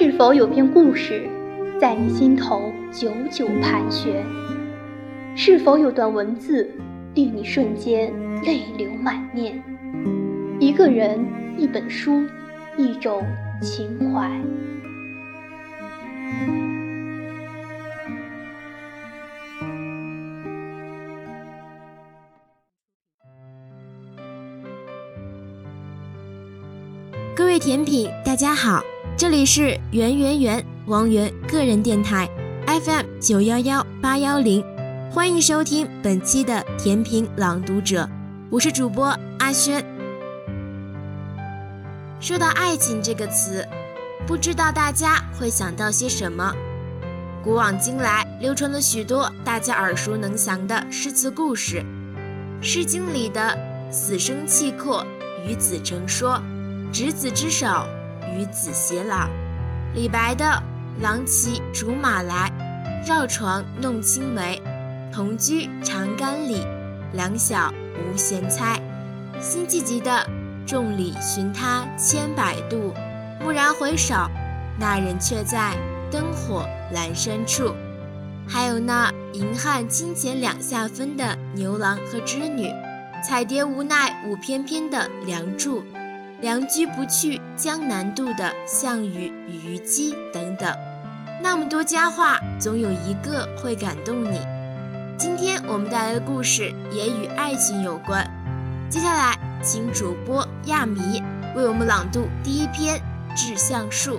是否有篇故事在你心头久久盘旋？是否有段文字令你瞬间泪流满面？一个人，一本书，一种情怀。各位甜品，大家好，这里是圆圆圆王源个人电台 FM 九幺幺八幺零，欢迎收听本期的甜品朗读者，我是主播阿轩。说到爱情这个词，不知道大家会想到些什么？古往今来，流传了许多大家耳熟能详的诗词故事，《诗经》里的“死生契阔，与子成说”。执子之手，与子偕老。李白的“郎骑竹马来，绕床弄青梅。同居长干里，两小无嫌猜。”辛弃疾的“众里寻他千百度，蓦然回首，那人却在灯火阑珊处。”还有那“银汉清浅两下分”的牛郎和织女，“彩蝶无奈舞翩翩”的梁祝。良驹不去江南渡的项羽虞姬等等，那么多佳话，总有一个会感动你。今天我们带来的故事也与爱情有关。接下来，请主播亚迷为我们朗读第一篇《致橡树》。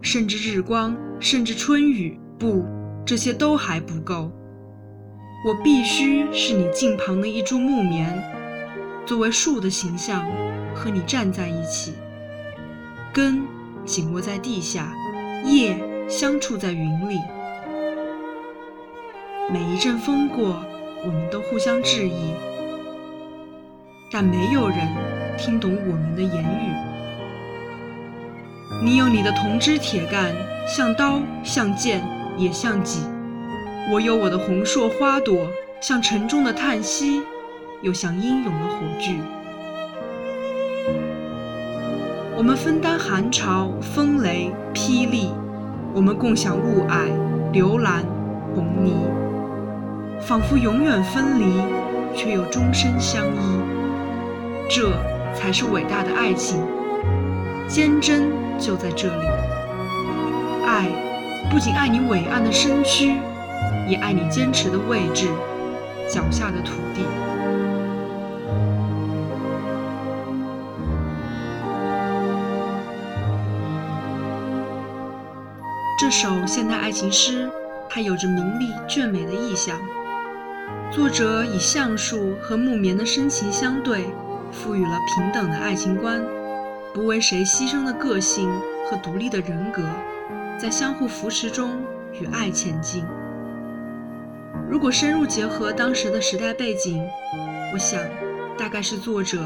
甚至日光，甚至春雨，不，这些都还不够。我必须是你近旁的一株木棉，作为树的形象，和你站在一起，根紧握在地下，叶相触在云里。每一阵风过，我们都互相致意，但没有人听懂我们的言语。你有你的铜枝铁干，像刀，像剑，也像戟；我有我的红硕花朵，像沉重的叹息，又像英勇的火炬。我们分担寒潮、风雷、霹雳，我们共享雾霭、流岚、红霓，仿佛永远分离，却又终身相依。这才是伟大的爱情，坚贞。就在这里，爱不仅爱你伟岸的身躯，也爱你坚持的位置，脚下的土地。这首现代爱情诗，它有着明丽俊美的意象。作者以橡树和木棉的深情相对，赋予了平等的爱情观。不为谁牺牲的个性和独立的人格，在相互扶持中与爱前进。如果深入结合当时的时代背景，我想，大概是作者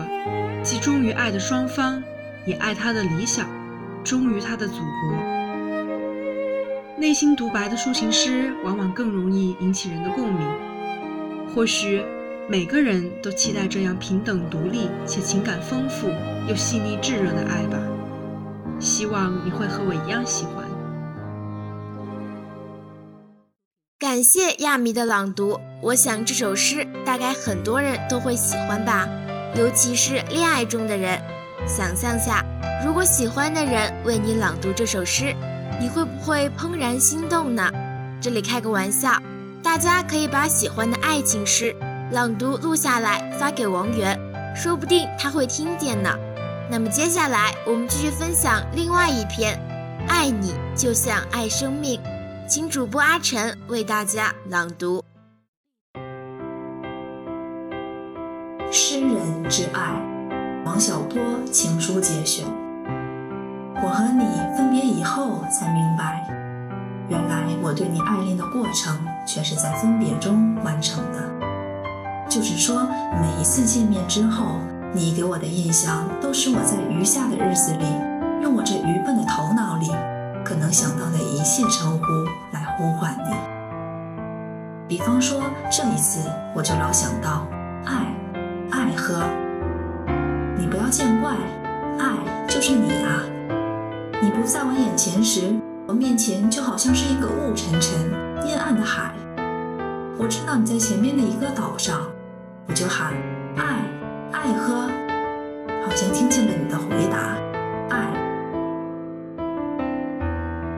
既忠于爱的双方，也爱他的理想，忠于他的祖国。内心独白的抒情诗，往往更容易引起人的共鸣。或许。每个人都期待这样平等、独立且情感丰富又细腻炙热的爱吧。希望你会和我一样喜欢。感谢亚米的朗读，我想这首诗大概很多人都会喜欢吧，尤其是恋爱中的人。想象下，如果喜欢的人为你朗读这首诗，你会不会怦然心动呢？这里开个玩笑，大家可以把喜欢的爱情诗。朗读录下来发给王源，说不定他会听见呢。那么接下来我们继续分享另外一篇爱你就像爱生命请主播阿晨为大家朗读。诗人之爱王小波情书节选。我和你分别以后才明白原来我对你爱恋的过程却是在分别中完成的。就是说每一次见面之后你给我的印象，都是我在余下的日子里，用我这愚笨的头脑里，可能想到的一切称呼来呼唤你。比方说，这一次我就老想到爱。爱喝，你不要见怪，爱就是你啊！你不在我眼前时，我面前就好像是一个雾沉沉、阴暗的海。我知道你在前面的一个岛上，我就喊爱，爱喝，好像听见了你的回答，爱。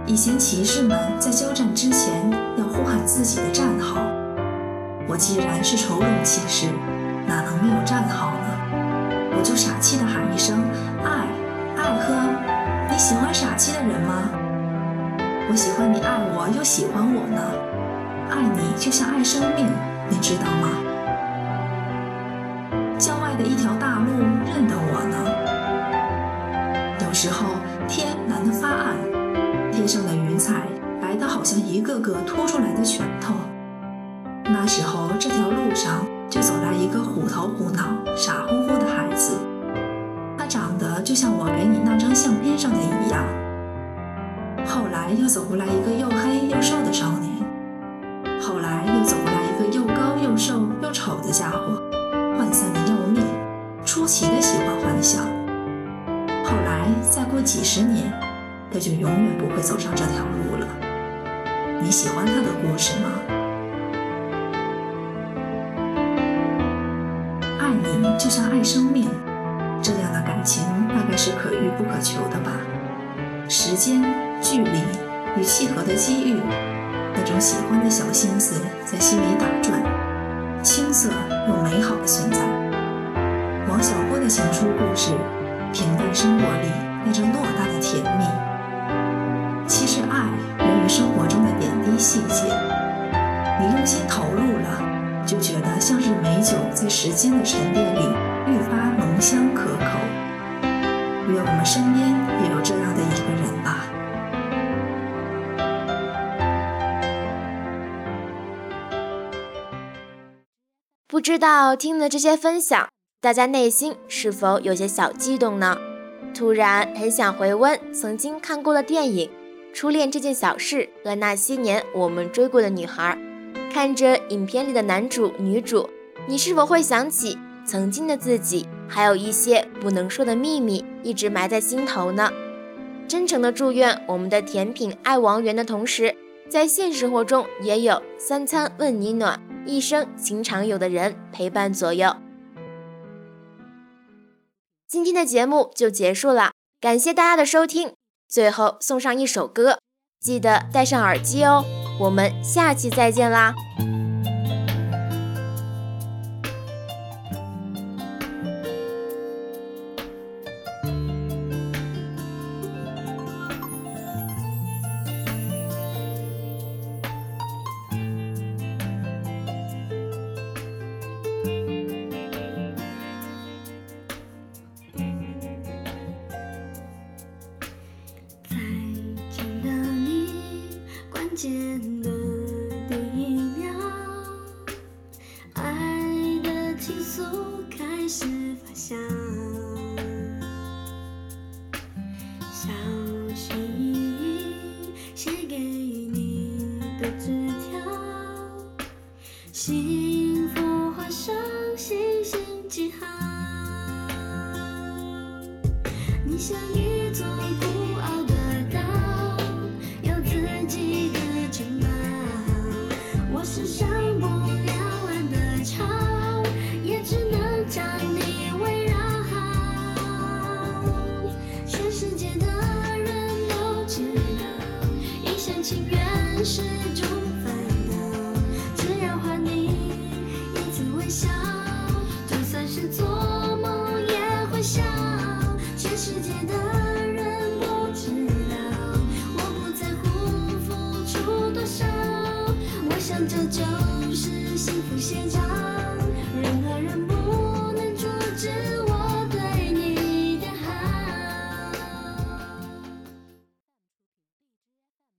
以前骑士们在交战之前要呼喊自己的战号，我既然是愁容骑士。哪能没有战号呢？我就傻气的喊一声“爱，爱喝”。你喜欢傻气的人吗？我喜欢你爱我又喜欢我呢。爱你就像爱生命，你知道吗？一条大路认得我呢。有时候天蓝得发暗，天上的云彩白得好像一个个凸出来的拳头。那时候这条路上。就走来一个虎头虎脑、傻乎乎的孩子，他长得就像我给你那张相片上的一样。后来又走过来一个又几十年，他就永远不会走上这条路了。你喜欢他的故事吗？爱你就像爱生命这样的感情，大概是可遇不可求的吧。时间、距离与契合的机遇，那种喜欢的小心思在心里打转，青涩又美好的存在。王小波的情书故事，平淡生活里那种偌大的甜蜜。其实爱源于生活中的点滴细节，你用心投入了。就觉得像是美酒在时间的沉淀里愈发浓香可口。愿我们身边也有这样的一个人吧。不知道听了这些分享，大家内心是否有些小激动呢？突然很想回温曾经看过的电影《初恋这件小事》和那些年我们追过的女孩。看着影片里的男主女主，你是否会想起曾经的自己，还有一些不能说的秘密一直埋在心头呢？真诚的祝愿我们的甜品爱王源的同时，在现实生活中也有三餐问你暖，一生情长有的人陪伴左右。今天的节目就结束了，感谢大家的收听。最后送上一首歌，记得戴上耳机哦。我们下期再见啦！见的第一秒爱的情愫开始发酵小心翼翼写给你的纸条希就是幸福写照。